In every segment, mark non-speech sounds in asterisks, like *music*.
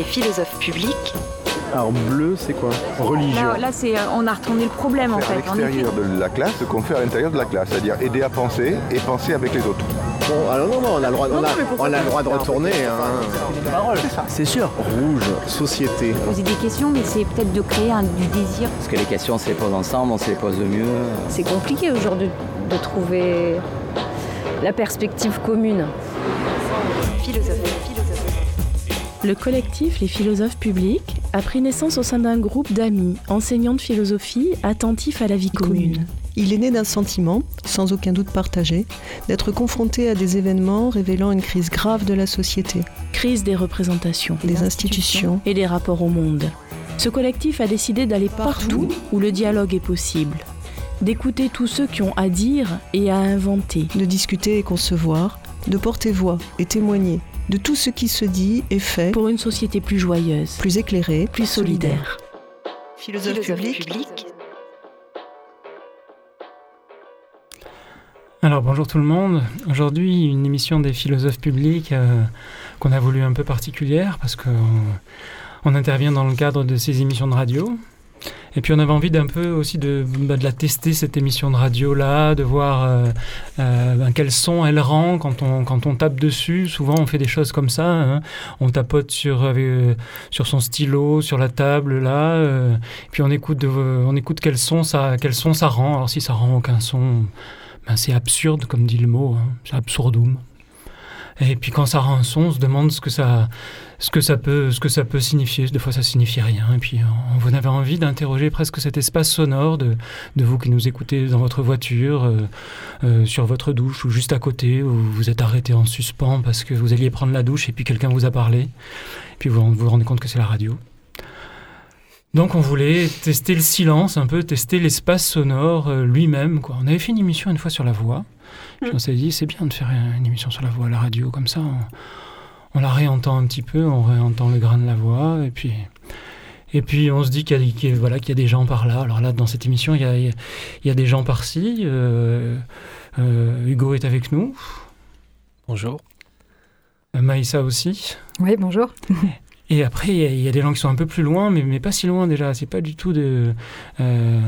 des philosophes publics. Alors bleu, c'est quoi Religion. Là, là c'est, euh, on a retourné le problème en à fait. Effet. l'extérieur de la classe ce qu'on fait à l'intérieur de la classe, c'est-à-dire aider à penser et penser avec les autres. Bon, alors non, non, on a le droit, on a, on a le droit de retourner. Hein. C'est sûr. Rouge, société. Poser des questions, mais c'est peut-être de créer un, du désir. Parce que les questions, on se les pose ensemble, on se les pose mieux. C'est compliqué aujourd'hui de trouver la perspective commune. Philosophe. Le collectif Les Philosophes Publics a pris naissance au sein d'un groupe d'amis, enseignants de philosophie, attentifs à la vie commune. Il est né d'un sentiment, sans aucun doute partagé, d'être confronté à des événements révélant une crise grave de la société, Crise des représentations des institutions. et des rapports au monde. Ce collectif a décidé d'aller partout où le dialogue est possible, d'écouter tous ceux qui ont à dire et à inventer, de discuter et concevoir, de porter voix et témoigner de tout ce qui se dit et fait, pour une société plus joyeuse, plus éclairé, plus solidaire. Philosophe Philosophe public, public. Alors bonjour tout le monde. Aujourd'hui une émission des philosophes publics euh, qu'on a voulu un peu particulière parce qu'on on intervient dans le cadre de ces émissions de radio. Et puis on avait envie d'un peu aussi de, bah, de la tester cette émission de radio là, de voir euh, euh, ben, quel son elle rend quand on, quand on tape dessus. Souvent on fait des choses comme ça, hein. on tapote sur, euh, sur son stylo, sur la table là, euh, puis on écoute, on écoute quel son ça, quel son ça rend. Alors si ça rend aucun son, ben, c'est absurde, comme dit le mot, hein. c'est absurdum. Et puis quand ça rend un son, on se demande ce que ça, ce que ça peut, ce que ça peut signifier. Des fois, ça signifie rien. Et puis, on, on avait envie d'interroger presque cet espace sonore de, vous qui nous écoutez dans votre voiture, euh, euh, sur votre douche ou juste à côté, où vous êtes arrêté en suspens parce que vous alliez prendre la douche et puis quelqu'un vous a parlé. Et puis vous vous, vous rendez compte que c'est la radio. Donc on voulait tester le silence, un peu tester l'espace sonore euh, lui-même. On avait fait une émission une fois sur la voix. Puis on s'est dit, c'est bien de faire une émission sur la voix à la radio, comme ça on, on la réentend un petit peu, on réentend le grain de la voix, et puis, et puis on se dit qu'il y, a- qu'il y a- voilà, qu'il y a des gens par là. Alors là, dans cette émission, il y a, il y a des gens par-ci. euh, euh, Hugo est avec nous, Bonjour. euh, Maïssa aussi. Oui, bonjour. Et après, il y, a- il y a des gens qui sont un peu plus loin, mais, mais pas si loin déjà. C'est pas du tout de, euh,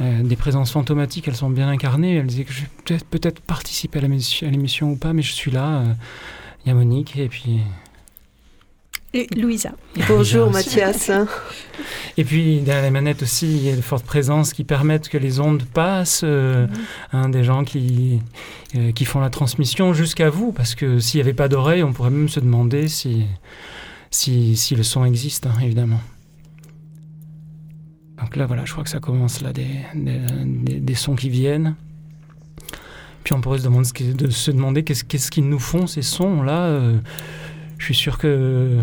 euh, des présences fantomatiques. Elles sont bien incarnées. Elles disaient que je vais peut-être peut-être participer à l'émission ou pas, mais je suis là. Euh, Il y a Monique et puis. Et Louisa. Bonjour, Mathias. Et puis derrière les manettes aussi, il y a de fortes présences qui permettent que les ondes passent, euh, hein, des gens qui, euh, qui font la transmission jusqu'à vous, parce que s'il n'y avait pas d'oreille, on pourrait même se demander si, si, si le son existe, hein, évidemment. Donc là, voilà, je crois que ça commence là, des, des, sons qui viennent. Puis on pourrait se demander, qu'est-ce qu'est-ce qu'ils nous font ces sons-là. euh, je suis sûr que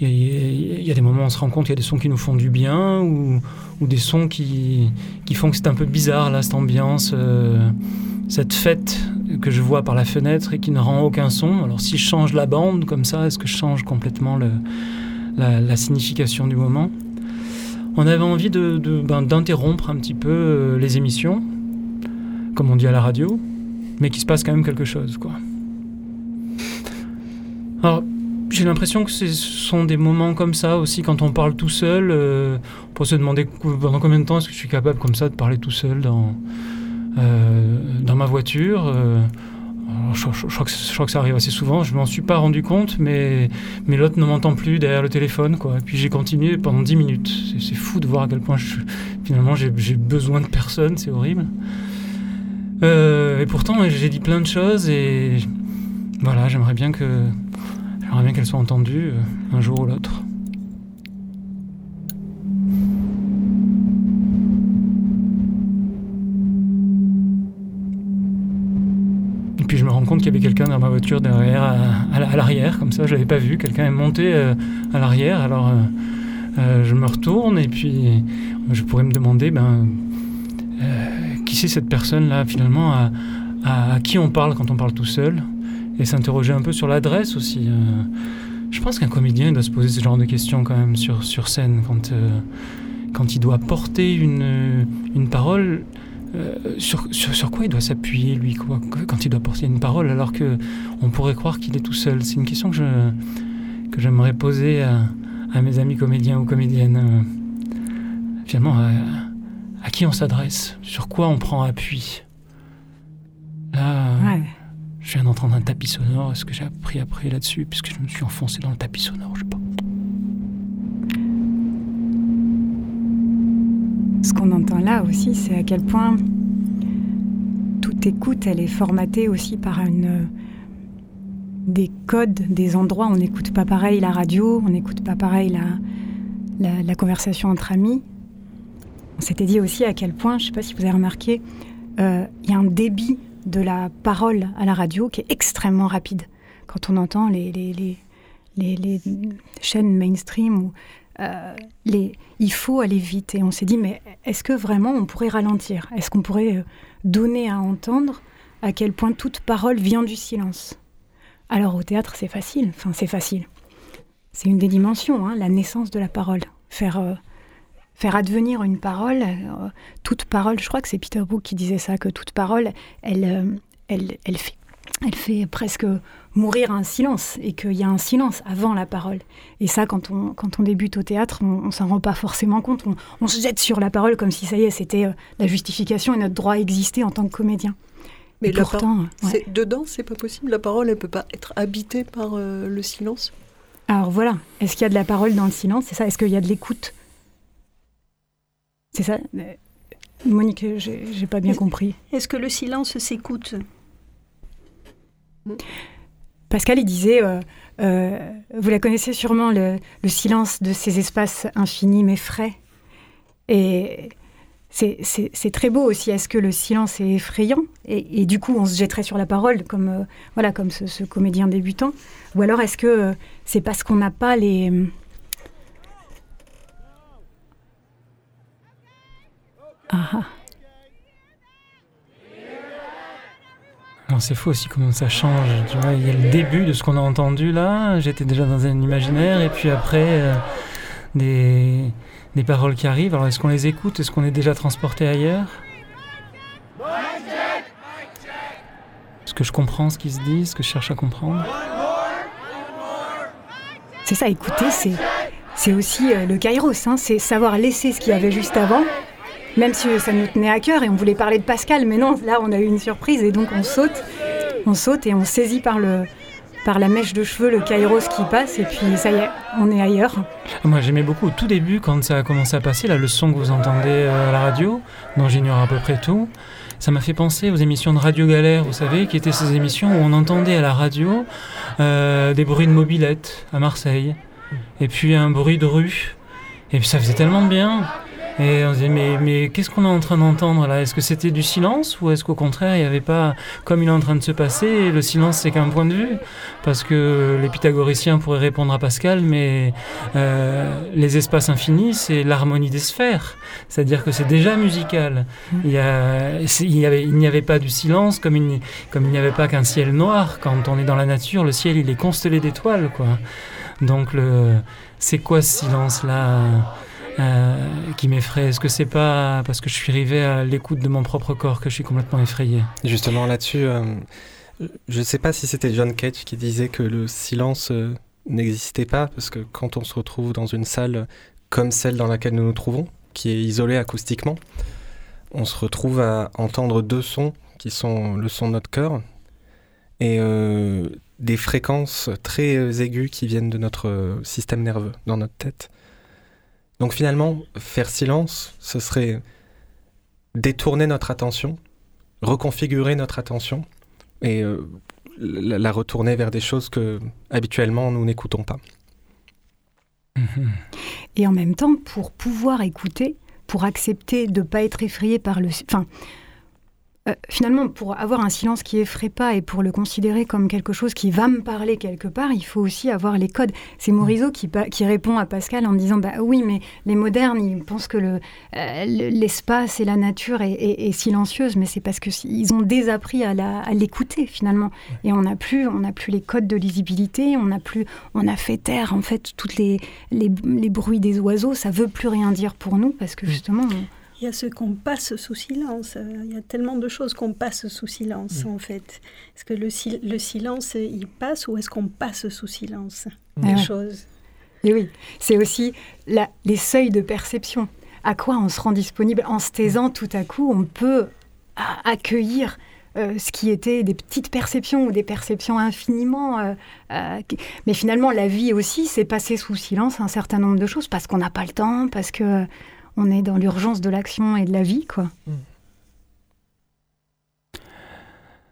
il y, a- des moments où on se rend compte qu'il y a des sons qui nous font du bien ou, ou des sons qui, qui font que c'est un peu bizarre là, cette ambiance, euh, cette fête que je vois par la fenêtre et qui ne rend aucun son. Alors si je change la bande comme ça, est-ce que je change complètement la, la signification du moment? On avait envie ben, d'interrompre un petit peu euh, les émissions, comme on dit à la radio, mais qu'il se passe quand même quelque chose. Quoi. Alors, j'ai l'impression que ce sont des moments comme ça aussi, quand on parle tout seul, euh, pour se demander pendant combien de temps est-ce que je suis capable comme ça de parler tout seul dans, euh, ma voiture. Je, crois que, ça arrive assez souvent, je m'en suis pas rendu compte, mais, mais l'autre ne m'entend plus derrière le téléphone. Quoi. Et puis j'ai continué pendant 10 minutes. C'est, fou de voir à quel point finalement j'ai, besoin de personne, c'est horrible. Euh, et pourtant j'ai dit plein de choses et voilà, j'aimerais bien que J'aimerais bien qu'elle soit entendue euh, un jour ou l'autre. Puis je me rends compte qu'il y avait quelqu'un dans ma voiture derrière, à, à la- à l'arrière, comme ça, je l'avais pas vu. Quelqu'un est monté euh, à l'arrière, alors euh, euh, je me retourne et puis je pourrais me demander, ben, qui c'est cette personne-là finalement, à, qui on parle quand on parle tout seul et s'interroger un peu sur l'adresse aussi. je pense qu'un comédien doit se poser ce genre de questions quand même sur, sur scène quand, quand il doit porter une, une parole. Euh, sur, sur, sur quoi il doit s'appuyer lui quoi, quand il doit porter une parole alors que on pourrait croire qu'il est tout seul? C'est une question que je que j'aimerais poser à, à mes amis comédiens ou comédiennes. euh, finalement, à, à qui on s'adresse? Sur quoi on prend appui? Là, Ouais. je viens d'entendre un tapis sonore. Est-ce que j'ai appris après là-dessus? Puisque je me suis enfoncé dans le tapis sonore, je sais pas. Ce qu'on entend là aussi, c'est à quel point toute écoute, elle est formatée aussi par une, des codes, des endroits. On n'écoute pas pareil la radio, on n'écoute pas pareil la, conversation entre amis. On s'était dit aussi à quel point, je ne sais pas si vous avez remarqué, euh, il y a un débit de la parole à la radio qui est extrêmement rapide. Quand on entend les, les, les, les, chaînes mainstream, où, euh, il faut aller vite. Et on s'est dit, mais est-ce que vraiment on pourrait ralentir? Est-ce qu'on pourrait euh, donner à entendre à quel point toute parole vient du silence? Alors au théâtre, c'est facile. Enfin, c'est facile. C'est une des dimensions, hein, la naissance de la parole. Faire, euh, faire advenir une parole, toute parole, je crois que c'est Peter Brook qui disait ça, que toute parole, elle, elle, elle, fait, elle fait presque mourir un silence et qu'il y a un silence avant la parole. Et ça, quand on, quand on débute au théâtre, on, on s'en rend pas forcément compte. On, on se jette sur la parole comme si ça y est, c'était euh, la justification et notre droit à exister en tant que comédien. Mais Et la pourtant, par- ouais. c'est- dedans, c'est pas possible. La parole, elle peut pas être habitée par euh, le silence. Alors voilà, est-ce qu'il y a de la parole dans le silence? C'est ça Est-ce qu'il y a de l'écoute? C'est ça Euh, Monique, j'ai j'ai pas bien compris. Est-ce que le silence s'écoute? Pascal, il disait, euh, euh, vous la connaissez sûrement, le, le silence de ces espaces infinis mais frais. Et c'est- très beau aussi. Est-ce que le silence est effrayant? Et, du coup, on se jetterait sur la parole comme, euh, voilà, comme ce, comédien débutant Ou alors est-ce que c'est parce qu'on n'a pas les... Ah, c'est fou aussi comment ça change. Tu vois, il y a le début de ce qu'on a entendu là. J'étais déjà dans un imaginaire et puis après euh, des, des paroles qui arrivent. Alors est-ce qu'on les écoute? Est-ce qu'on est déjà transporté ailleurs? Est-ce que je comprends ce qui se dit Est-ce que je cherche à comprendre C'est ça, écouter, c'est, c'est aussi euh, le kairos, hein, c'est savoir laisser ce qu'il y avait juste avant, même si ça nous tenait à cœur et on voulait parler de Pascal, mais non, là on a eu une surprise et donc on saute, on saute et on saisit par, le, par la mèche de cheveux le kairos qui passe et puis ça y est, on est ailleurs. Moi j'aimais beaucoup au tout début quand ça a commencé à passer, là, le son que vous entendez euh, à la radio, dont j'ignore à peu près tout. Ça m'a fait penser aux émissions de Radio Galère, vous savez, qui étaient ces émissions où on entendait à la radio euh, des bruits de mobilette à Marseille, et puis un bruit de rue. Et puis ça faisait tellement bien. Et on se disait, mais, mais qu'est-ce qu'on est en train d'entendre là? Est-ce que c'était du silence ou est-ce qu'au contraire, il n'y avait pas, comme il est en train de se passer, le silence c'est qu'un point de vue? Parce que les pythagoriciens pourraient répondre à Pascal, mais euh, les espaces infinis, c'est l'harmonie des sphères. C'est-à-dire que c'est déjà musical. Il y a- c'est- il y avait- il n'y avait pas du silence comme il n'y comme il n'y avait pas qu'un ciel noir. Quand on est dans la nature, le ciel il est constellé d'étoiles, quoi. Donc le, c'est quoi ce silence-là? Euh, qui m'effraie Est-ce que c'est pas parce que je suis arrivé à l'écoute de mon propre corps que je suis complètement effrayé? Justement là-dessus, euh, je ne sais pas si c'était John Cage qui disait que le silence euh, n'existait pas, parce que quand on se retrouve dans une salle comme celle dans laquelle nous nous trouvons, qui est isolée acoustiquement, on se retrouve à entendre deux sons qui sont le son de notre cœur et des fréquences très aiguës qui viennent de notre système nerveux, dans notre tête. Donc finalement, faire silence, ce serait détourner notre attention, reconfigurer notre attention et euh, la, retourner vers des choses que habituellement nous n'écoutons pas. Et en même temps, pour pouvoir écouter, pour accepter de ne pas être effrayé par le... Enfin, euh, finalement, pour avoir un silence qui effraie pas et pour le considérer comme quelque chose qui va me parler quelque part, il faut aussi avoir les codes. C'est Morisot qui, pa- qui répond à Pascal en disant bah oui, mais les modernes, ils pensent que le, euh, le- l'espace et la nature est, est- est silencieuse, mais c'est parce que ils ont désappris à, la- à l'écouter finalement. Et on n'a plus, on n'a plus les codes de lisibilité, on n'a plus, on a fait taire en fait toutes les, les, les bruits des oiseaux. Ça veut plus rien dire pour nous parce que justement. on- Il y a ce qu'on passe sous silence. Il y a tellement de choses qu'on passe sous silence, en fait. Est-ce que le, sil- le silence, il passe ou est-ce qu'on passe sous silence Ah des ouais. choses? Et oui, c'est aussi la, les seuils de perception. À quoi on se rend disponible En se taisant, tout à coup, on peut accueillir euh, ce qui était des petites perceptions ou des perceptions infiniment. Euh, euh, mais finalement, la vie aussi, c'est passer sous silence un certain nombre de choses parce qu'on n'a pas le temps, parce que on est dans l'urgence de l'action et de la vie, quoi. Mm.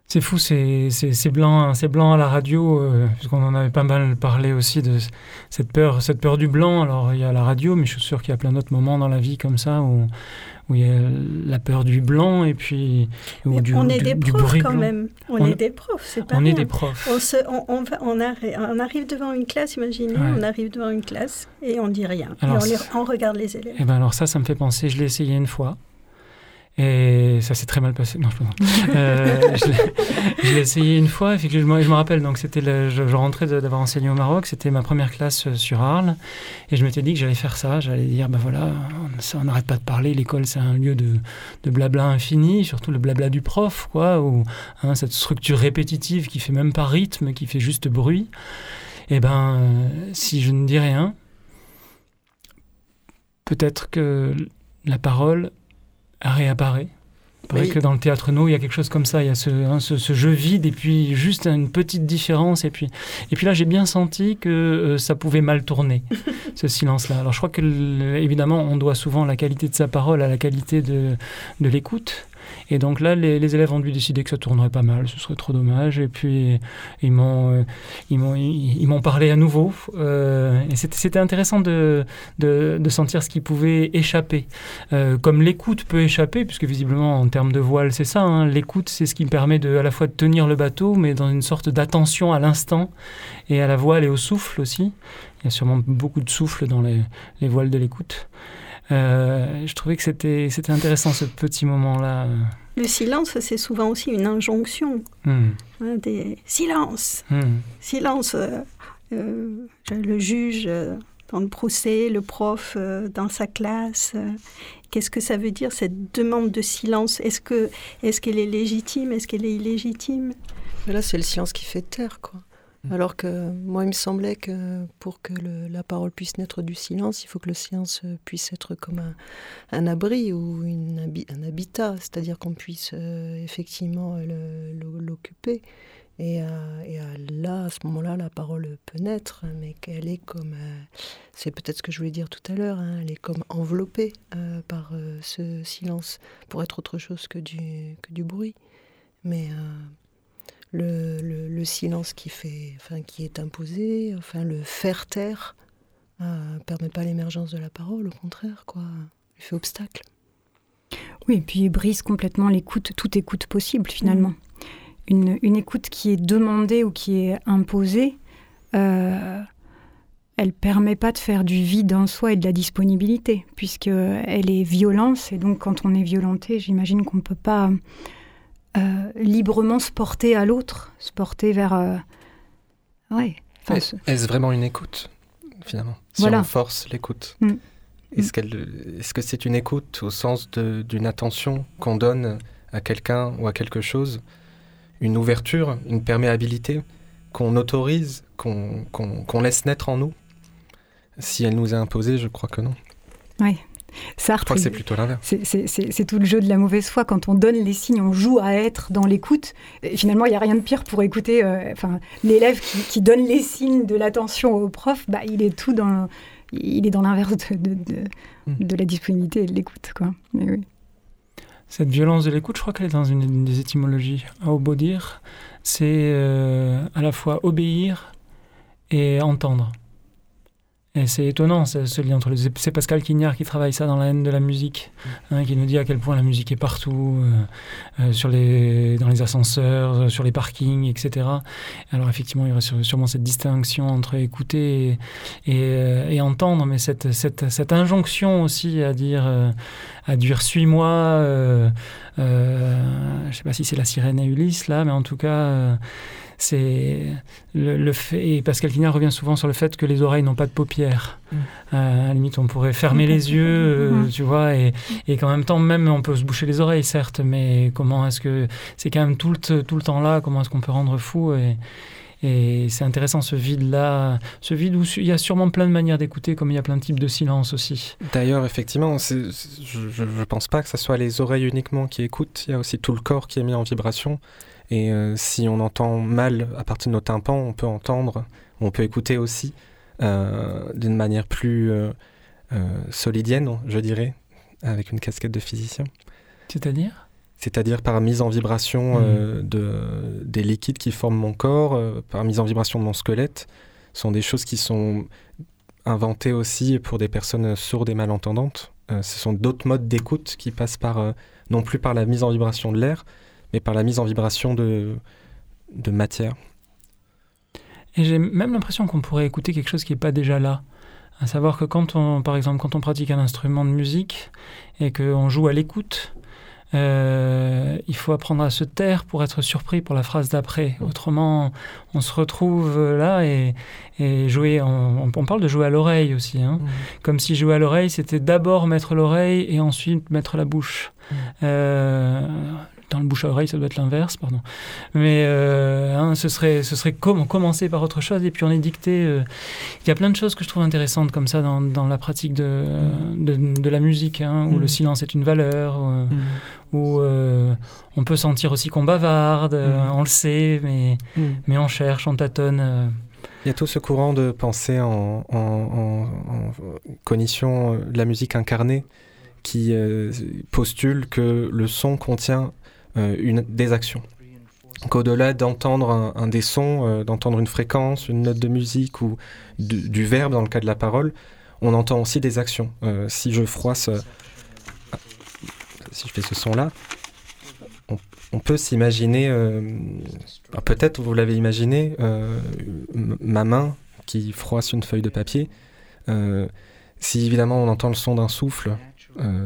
C'est fou, c'est blanc, c'est blanc à la radio, euh, puisqu'on en avait pas mal parlé aussi de cette peur, cette peur du blanc. Alors il y a la radio, mais je suis sûr qu'il y a plein d'autres moments dans la vie comme ça où, où il y a la peur du blanc et puis du, on est des profs quand même. On, est des profs, c'est pas On est des profs. On, se, on, on, on, arrive devant une classe, imaginez, on arrive devant une classe et on dit rien. et on, regarde les élèves. Et eh ben alors ça, ça me fait penser. Je l'ai essayé une fois. Et ça s'est très mal passé. Non, je euh, je l'ai essayé une fois. Effectivement, je me rappelle. Donc, c'était je, rentrais d'avoir enseigné au Maroc. C'était ma première classe euh, sur Arles. Et je m'étais dit que j'allais faire ça. J'allais dire, ben voilà, on n'arrête pas de parler. L'école, c'est un lieu de, de, blabla infini, surtout le blabla du prof, quoi. Ou hein, cette structure répétitive qui fait même pas rythme, qui fait juste bruit. Et ben, euh, si je ne dis rien, peut-être que la parole réapparaît. Il que dans le théâtre no, il y a quelque chose comme ça. Il y a ce, hein, ce, jeu vide et puis juste une petite différence. Et puis, et puis là, j'ai bien senti que euh, ça pouvait mal tourner, *laughs* ce silence-là. Alors je crois que, évidemment, on doit souvent la qualité de sa parole à la qualité de, de l'écoute. Et donc là, les, élèves ont dû décider que ça tournerait pas mal, ce serait trop dommage. Et puis, ils m'ont, euh, ils m'ont, ils, parlé à nouveau. Euh, et c'était, intéressant de, de, sentir ce qui pouvait échapper. Euh, comme l'écoute peut échapper, puisque visiblement, en termes de voile, c'est ça. Hein, l'écoute, c'est ce qui me permet de, à la fois de tenir le bateau, mais dans une sorte d'attention à l'instant, et à la voile et au souffle aussi. Il y a sûrement beaucoup de souffle dans les, les voiles de l'écoute. Euh, je trouvais que c'était, c'était intéressant ce petit moment-là. Le silence, c'est souvent aussi une injonction. Hmm. Hein, des silence, hmm. silence. Euh, euh, le juge dans le procès, le prof dans sa classe. Qu'est-ce que ça veut dire cette demande de silence? Est-ce que est-ce qu'elle est légitime? Est-ce qu'elle est illégitime? Là, c'est le silence qui fait taire, quoi. Mm. Alors que moi, il me semblait que pour que la parole puisse naître du silence, il faut que le silence puisse être comme un, abri ou un habitat, c'est-à-dire qu'on puisse euh, effectivement l'occuper. Et, là, à ce moment-là, la parole peut naître, mais qu'elle est comme, euh, c'est peut-être ce que je voulais dire tout à l'heure, hein, elle est comme enveloppée euh, par ce silence pour être autre chose que du, que du bruit. Mais le, silence qui, fait, enfin, qui est imposé, enfin, le faire taire, ne euh, permet pas l'émergence de la parole, au contraire, quoi. Il fait obstacle. Oui, et puis il brise complètement l'écoute, toute écoute possible finalement. Une, une, écoute qui est demandée ou qui est imposée, euh, elle permet pas de faire du vide en soi et de la disponibilité, puisque elle est violence, et donc quand on est violenté, j'imagine qu'on ne peut pas euh, librement se porter à l'autre, se porter vers. Euh, ouais. Est-ce vraiment une écoute, finalement? Si on force l'écoute mm. Est-ce qu'elle, est-ce que c'est une écoute au sens d'une attention qu'on donne à quelqu'un ou à quelque chose, une ouverture, une perméabilité qu'on autorise, qu'on, qu'on laisse naître en nous? Si elle nous est imposée, je crois que non. Oui, Sartre, c'est plutôt l'inverse. C'est tout le jeu de la mauvaise foi. Quand on donne les signes, on joue à être dans l'écoute. Finalement, il n'y a rien de pire pour écouter. Euh, enfin, l'élève qui, donne les signes de l'attention au prof, bah, il est tout dans, il est dans l'inverse de, de, hmm. la disponibilité et de l'écoute, quoi. oui. Cette violence de l'écoute, je crois qu'elle est dans une, des étymologies. À obéir, c'est euh, à la fois obéir et entendre. Et c'est étonnant ce, lien entre les. C'est Pascal Quignard qui travaille ça dans la haine de la musique, hein, qui nous dit à quel point la musique est partout, euh, euh, sur les, dans les ascenseurs, euh, sur les parkings, etc. Alors effectivement, il y aurait sûrement cette distinction entre écouter et, et, entendre, mais cette, cette, cette, injonction aussi à dire, à dire suis-moi. je ne sais pas si c'est la sirène à Ulysse là, mais en tout cas c'est le, fait. Et Pascal Quignard revient souvent sur le fait que les oreilles n'ont pas de paupières. Mm. Euh, à la limite, on pourrait fermer les yeux, euh, mm-hmm. tu vois, et, et qu'en même temps, même on peut se boucher les oreilles, certes, mais comment est-ce que c'est quand même tout le, tout le temps là Comment est-ce qu'on peut rendre fou et, Et c'est intéressant ce vide-là, ce vide où il y a sûrement plein de manières d'écouter, comme il y a plein de types de silence aussi. D'ailleurs, effectivement, je ne pense pas que ce soit les oreilles uniquement qui écoutent, il y a aussi tout le corps qui est mis en vibration. Et euh, si on entend mal à partir de nos tympans, on peut entendre, on peut écouter aussi euh, d'une manière plus euh, solidienne, je dirais, avec une casquette de physicien. C'est-à-dire? C'est-à-dire par mise en vibration mmh. de, des liquides qui forment mon corps, par mise en vibration de mon squelette. Ce sont des choses qui sont inventées aussi pour des personnes sourdes et malentendantes. ce sont d'autres modes d'écoute qui passent par, non plus par la mise en vibration de l'air, mais par la mise en vibration de, de matière. Et j'ai même l'impression qu'on pourrait écouter quelque chose qui n'est pas déjà là. À savoir que quand on, par exemple, quand on pratique un instrument de musique et qu'on joue à l'écoute, euh, il faut apprendre à se taire pour être surpris pour la phrase d'après. Autrement, on se retrouve là et, et jouer. On, parle de jouer à l'oreille aussi, hein. mmh. comme si jouer à l'oreille, c'était d'abord mettre l'oreille et ensuite mettre la bouche. Mmh. Euh, dans le bouche à oreille, ça doit être l'inverse, pardon. Mais euh, hein, ce serait, ce serait commencer par autre chose et puis on est dicté. Euh, il y a plein de choses que je trouve intéressantes comme ça dans, dans la pratique de, de, la musique, hein, où le mm. silence est une valeur, mm. où, euh, on peut sentir aussi qu'on bavarde, mm. on le sait, mais, mais on cherche, on tâtonne. Il y a tout ce courant de pensée en, en, en, cognition de la musique incarnée qui postule que le son contient euh, une, des actions. Donc au-delà d'entendre un, des sons, euh, d'entendre une fréquence, une note de musique ou du, verbe dans le cas de la parole, on entend aussi des actions. Euh, si je froisse, si je fais ce son-là, on, peut s'imaginer, peut-être vous l'avez imaginé, ma main qui froisse une feuille de papier. si évidemment on entend le son d'un souffle,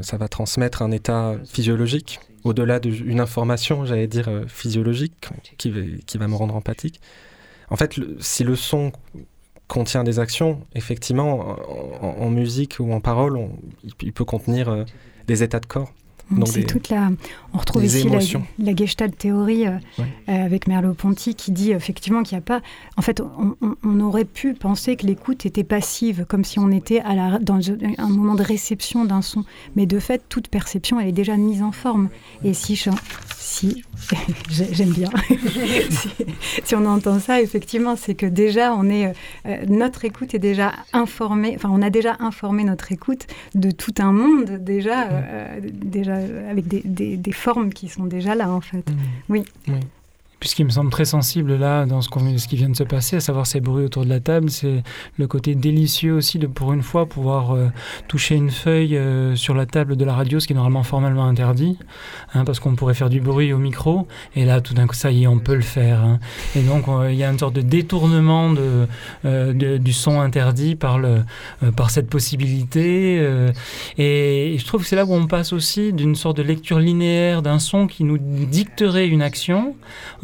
ça va transmettre un état physiologique au-delà d'une information, j'allais dire, euh, physiologique, qui, qui, va me rendre empathique. En fait, si le son contient des actions, effectivement, en, musique ou en parole, il, peut contenir euh, des états de corps. C'est toute la. On retrouve ici la, la, Gestalt théorie euh, euh, avec Merleau-Ponty qui dit effectivement qu'il n'y a pas. En fait, on, aurait pu penser que l'écoute était passive, comme si on était à la, dans un moment de réception d'un son. Mais de fait, toute perception, elle est déjà mise en forme. Et si, si *laughs* j'aime bien, *laughs* si, on entend ça, effectivement, c'est que déjà, on est, euh, notre écoute est déjà informée. Enfin, on a déjà informé notre écoute de tout un monde déjà, déjà avec des, des, formes qui sont déjà là, en fait. Mmh. Oui. oui. Puisqu'il me semble très sensible là, dans ce, qui vient de se passer, à savoir ces bruits autour de la table, c'est le côté délicieux aussi de, pour une fois, pouvoir euh, toucher une feuille euh, sur la table de la radio, ce qui est normalement formellement interdit, hein, parce qu'on pourrait faire du bruit au micro, et là, tout d'un coup, ça y est, on peut le faire. Hein. Et donc, il y a une sorte de détournement de, euh, du son interdit par, le, par cette possibilité. et je trouve que c'est là où on passe aussi d'une sorte de lecture linéaire d'un son qui nous dicterait une action,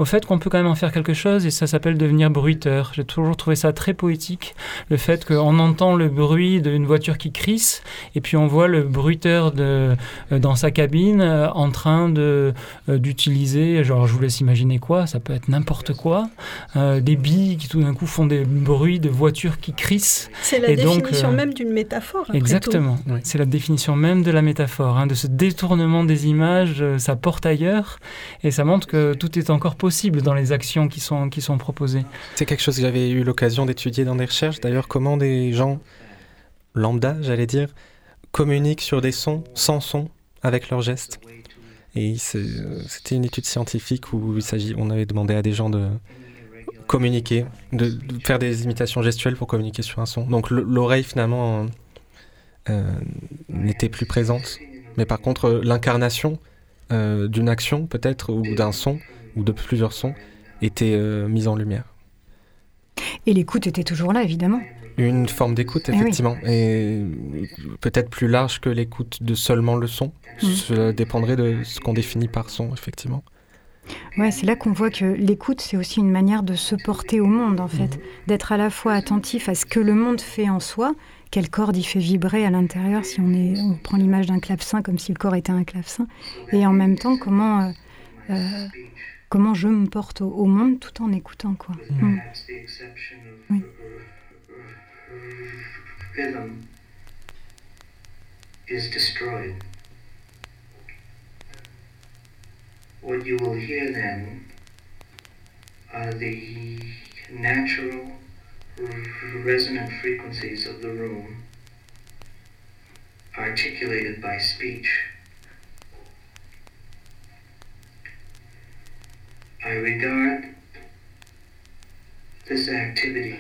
fait qu'on peut quand même en faire quelque chose et ça s'appelle devenir bruiteur. J'ai toujours trouvé ça très poétique, le fait qu'on entend le bruit d'une voiture qui crisse et puis on voit le bruiteur de, euh, dans sa cabine euh, en train de, euh, d'utiliser, genre je vous laisse imaginer quoi, ça peut être n'importe quoi, des billes qui tout d'un coup font des bruits de voitures qui crissent. C'est la définition même d'une métaphore. Exactement, c'est la définition même de la métaphore, hein, de ce détournement des images, ça porte ailleurs et ça montre que tout est encore possible dans les actions qui sont, proposées. C'est quelque chose que j'avais eu l'occasion d'étudier dans des recherches. D'ailleurs, comment des gens lambda, j'allais dire, communiquent sur des sons sans son avec leurs gestes. Et c'était une étude scientifique où il on avait demandé à des gens de communiquer, de, faire des imitations gestuelles pour communiquer sur un son. Donc l'oreille finalement euh, n'était plus présente. Mais par contre, l'incarnation euh, d'une action peut-être ou d'un son ou de plusieurs sons étaient euh, mis en lumière. Et l'écoute était toujours là, évidemment. Une forme d'écoute, eh effectivement, et peut-être plus large que l'écoute de seulement le son. Mm. Cela dépendrait de ce qu'on définit par son, effectivement. Ouais, c'est là qu'on voit que l'écoute, c'est aussi une manière de se porter au monde, en fait, mm. d'être à la fois attentif à ce que le monde fait en soi, quelle corde il fait vibrer à l'intérieur, si on, est, on prend l'image d'un clavecin comme si le corps était un clavecin, et en même temps comment euh, euh, comment je me porte au, monde tout en écoutant quoi. Mm. Oui. is destroyed. What you will hear then are the natural resonant frequencies of the room articulated by speech. I regard this activity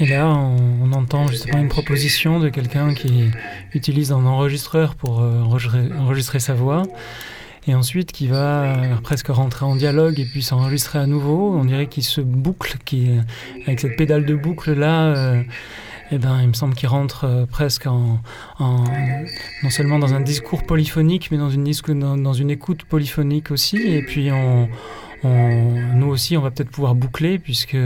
Et là, on, entend justement une proposition de quelqu'un qui utilise un enregistreur pour euh, enregistrer, sa voix, et ensuite qui va euh, presque rentrer en dialogue et puis s'enregistrer à nouveau. On dirait qu'il se boucle, qui, avec cette pédale de boucle là. Euh, eh ben, il me semble qu'il rentre presque en, non seulement dans un discours polyphonique, mais dans une, écoute polyphonique aussi. Et puis nous aussi, on va peut-être pouvoir boucler, puisque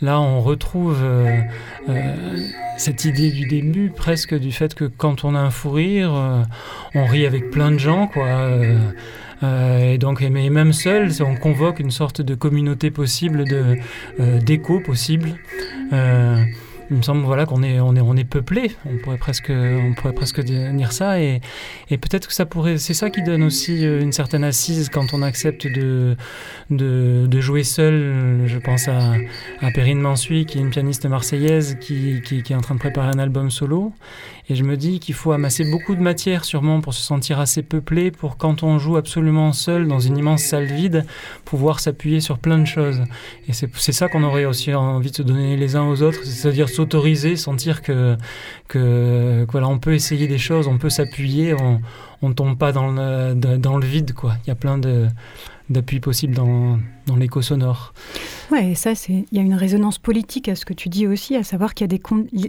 là, on retrouve euh, euh, cette idée du début, presque du fait que quand on a un fou rire, euh, on rit avec plein de gens, quoi. et donc, même seul, on convoque une sorte de communauté possible, de d'écho possible il me semble voilà qu'on est on est on est peuplé. On pourrait presque on pourrait presque dire ça. Et, et peut-être que ça pourrait c'est ça qui donne aussi euh, une certaine assise quand on accepte de de, de jouer seul. Je pense à, à Perrine Mansuy qui est une pianiste marseillaise qui, qui, qui est en train de préparer un album solo et je me dis qu'il faut amasser beaucoup de matière sûrement pour se sentir assez peuplé, pour quand on joue absolument seul dans une immense salle vide, pouvoir s'appuyer sur plein de choses. Et c'est ça qu'on aurait aussi envie de se donner les uns aux autres, c'est-à-dire s'autoriser, sentir que, que, voilà, on peut essayer des choses, on peut s'appuyer, on ne tombe pas dans le, dans le vide. Quoi. Il y a plein de d'appui possible dans, dans l'écho sonore. Ouais, et ça, il y a une résonance politique à ce que tu dis aussi, à savoir qu'il y a des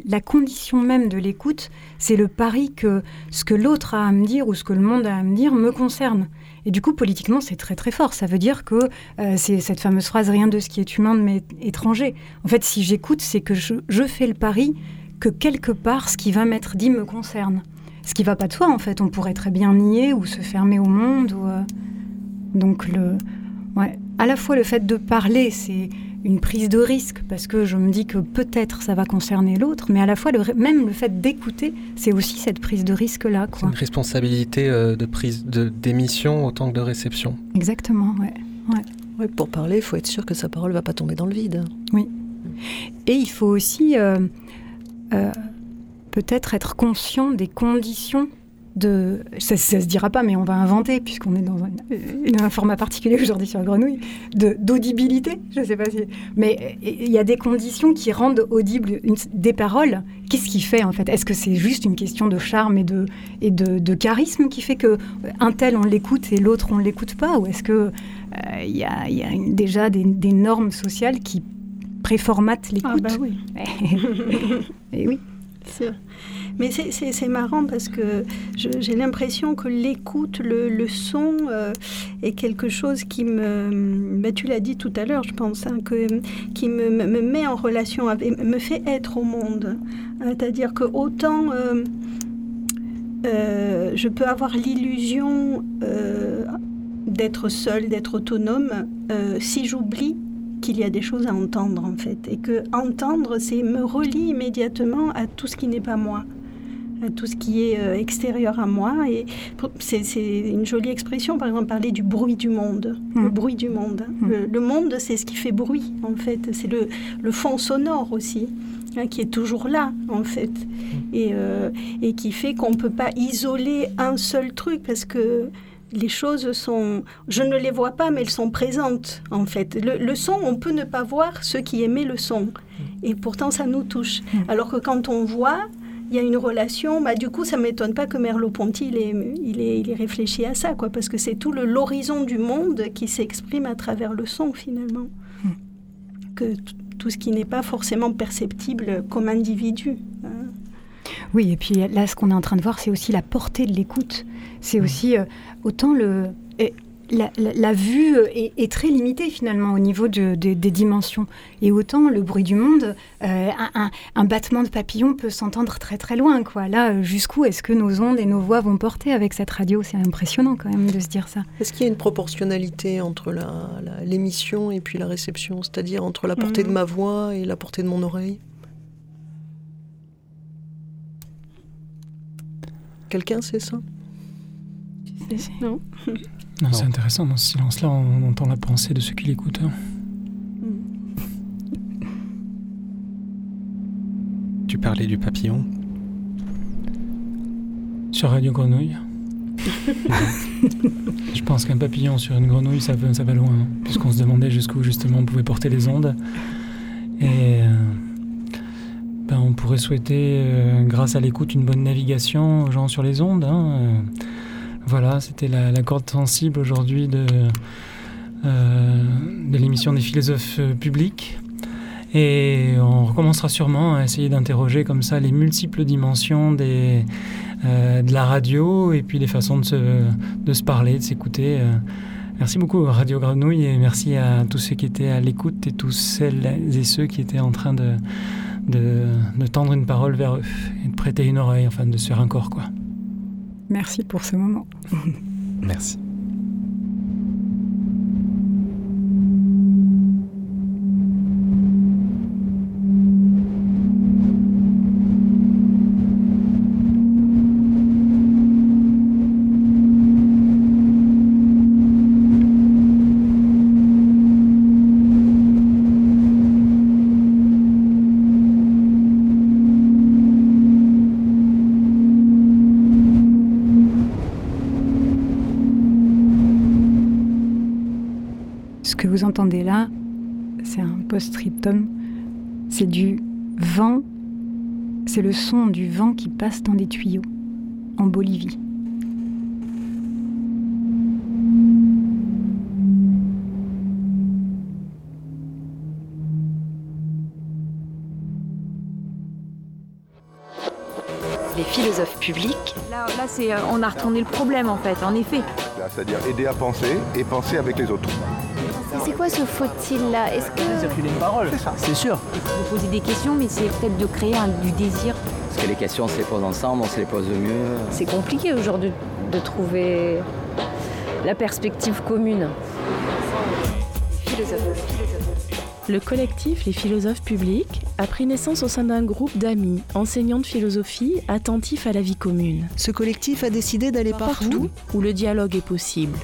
la condition même de l'écoute, c'est le pari que ce que l'autre a à me dire ou ce que le monde a à me dire me concerne. Et du coup, politiquement, c'est très très fort. Ça veut dire que euh, c'est cette fameuse phrase rien de ce qui est humain ne m'est étranger. En fait, si j'écoute, c'est que je, je fais le pari que quelque part, ce qui va m'être dit me concerne. Ce qui va pas de soi, en fait. On pourrait très bien nier ou se fermer au monde. Ou, euh, donc, le, ouais, à la fois le fait de parler, c'est une prise de risque parce que je me dis que peut-être ça va concerner l'autre, mais à la fois le, même le fait d'écouter, c'est aussi cette prise de risque là. C'est une responsabilité euh, de prise de d'émission autant que de réception. Exactement, ouais. ouais. pour parler, il faut être sûr que sa parole va pas tomber dans le vide. Oui. Et il faut aussi euh, euh, peut-être être conscient des conditions de, ça, ne se dira pas, mais on va inventer, puisqu'on est dans un, format particulier aujourd'hui sur Grenouille, d'audibilité, je sais pas si... Mais il y a des conditions qui rendent audibles des paroles. Qu'est-ce qui fait, en fait? Est-ce que c'est juste une question de charme et de, et de, charisme qui fait que un tel, on l'écoute et l'autre, on l'écoute pas? Ou est-ce que il euh, y, a, déjà des, normes sociales qui préformatent l'écoute? Ah bah oui. *laughs* et oui. C'est mais c'est marrant parce que j'ai l'impression que l'écoute, le, son euh, est quelque chose qui me... Ben, tu l'as dit tout à l'heure, je pense, hein, que, qui me, me, met en relation, avec, me fait être au monde. Hein, c'est-à-dire que autant... Euh, euh, je peux avoir l'illusion d'être seule, d'être autonome, si j'oublie qu'il y a des choses à entendre en fait et que entendre c'est me relie immédiatement à tout ce qui n'est pas moi tout ce qui est euh, extérieur à moi. Et c'est une jolie expression, par exemple, parler du bruit du monde. Le mm. bruit du monde. Mm. Le, monde, c'est ce qui fait bruit, en fait. C'est le, le, fond sonore aussi, hein, qui est toujours là, en fait. Mm. Et, euh, et qui fait qu'on ne peut pas isoler un seul truc, parce que les choses sont, je ne les vois pas, mais elles sont présentes en fait. Le, le, son, on peut ne pas voir ceux qui aimaient le son, et pourtant ça nous touche. Alors que quand on voit, il y a une relation. Bah, du coup, ça ne m'étonne pas que Merleau-Ponty, il est, il, est, il est réfléchi à ça, quoi, parce que c'est tout l'horizon du monde qui s'exprime à travers le son, finalement. Hmm. Que tout ce qui n'est pas forcément perceptible comme individu. Hein. Oui, et puis là, ce qu'on est en train de voir, c'est aussi la portée de l'écoute. C'est hmm. aussi euh, autant le... la, vue est, très limitée finalement au niveau des dimensions. Et autant le bruit du monde, euh, un, battement de papillon peut s'entendre très très loin. Quoi. Là, jusqu'où est-ce que nos ondes et nos voix vont porter avec cette radio? C'est impressionnant quand même de se dire ça. Est-ce qu'il y a une proportionnalité entre l'émission et puis la réception? C'est-à-dire entre la portée de mhm. ma voix et la portée de mon oreille? Quelqu'un sait ça? Non. *laughs* Non, c'est intéressant, dans ce silence-là, on entend la pensée de ceux qui l'écoutent. Hein. Tu parlais du papillon Sur Radio Grenouille. *laughs* Je pense qu'un papillon sur une grenouille, ça, ça va loin, hein, puisqu'on se demandait jusqu'où justement on pouvait porter les ondes. Et euh, ben, on pourrait souhaiter, euh, grâce à l'écoute, une bonne navigation aux gens sur les ondes. Hein, euh, voilà, c'était la, corde sensible aujourd'hui de, euh, de l'émission des philosophes euh, publics. Et on recommencera sûrement à essayer d'interroger comme ça les multiples dimensions euh, de la radio et puis les façons de se, de se parler, de s'écouter. Merci beaucoup Radio Grenouille et merci à tous ceux qui étaient à l'écoute et tous celles et ceux qui étaient en train de, de, de tendre une parole vers eux et de prêter une oreille, enfin de se faire un corps quoi. Merci pour ce moment. Merci. vous entendez là, c'est un post-scriptum, c'est du vent, c'est le son du vent qui passe dans des tuyaux en Bolivie. Les philosophes publics. Là, là c'est, euh, on a retourné le problème en fait, en effet. C'est-à-dire aider à penser et penser avec les autres. C'est quoi ce faut-il là Est-ce que. Circuler une parole, c'est sûr. Vous poser des questions, mais c'est peut-être de créer du désir. Parce que les questions, on se les pose ensemble, on se les pose mieux. C'est compliqué aujourd'hui de trouver la perspective commune. Le collectif Les philosophes publics a pris naissance au sein d'un groupe d'amis, enseignants de philosophie, attentifs à la vie commune. Ce collectif a décidé d'aller partout où le dialogue est possible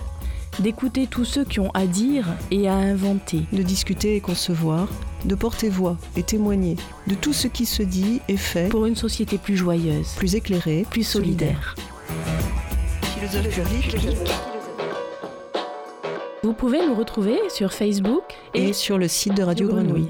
d'écouter tous ceux qui ont à dire et à inventer, de discuter et concevoir, de porter voix et témoigner de tout ce qui se dit et fait pour une société plus joyeuse, plus éclairée, plus solidaire. Vous pouvez nous retrouver sur Facebook et, sur le site de Radio Grenouille.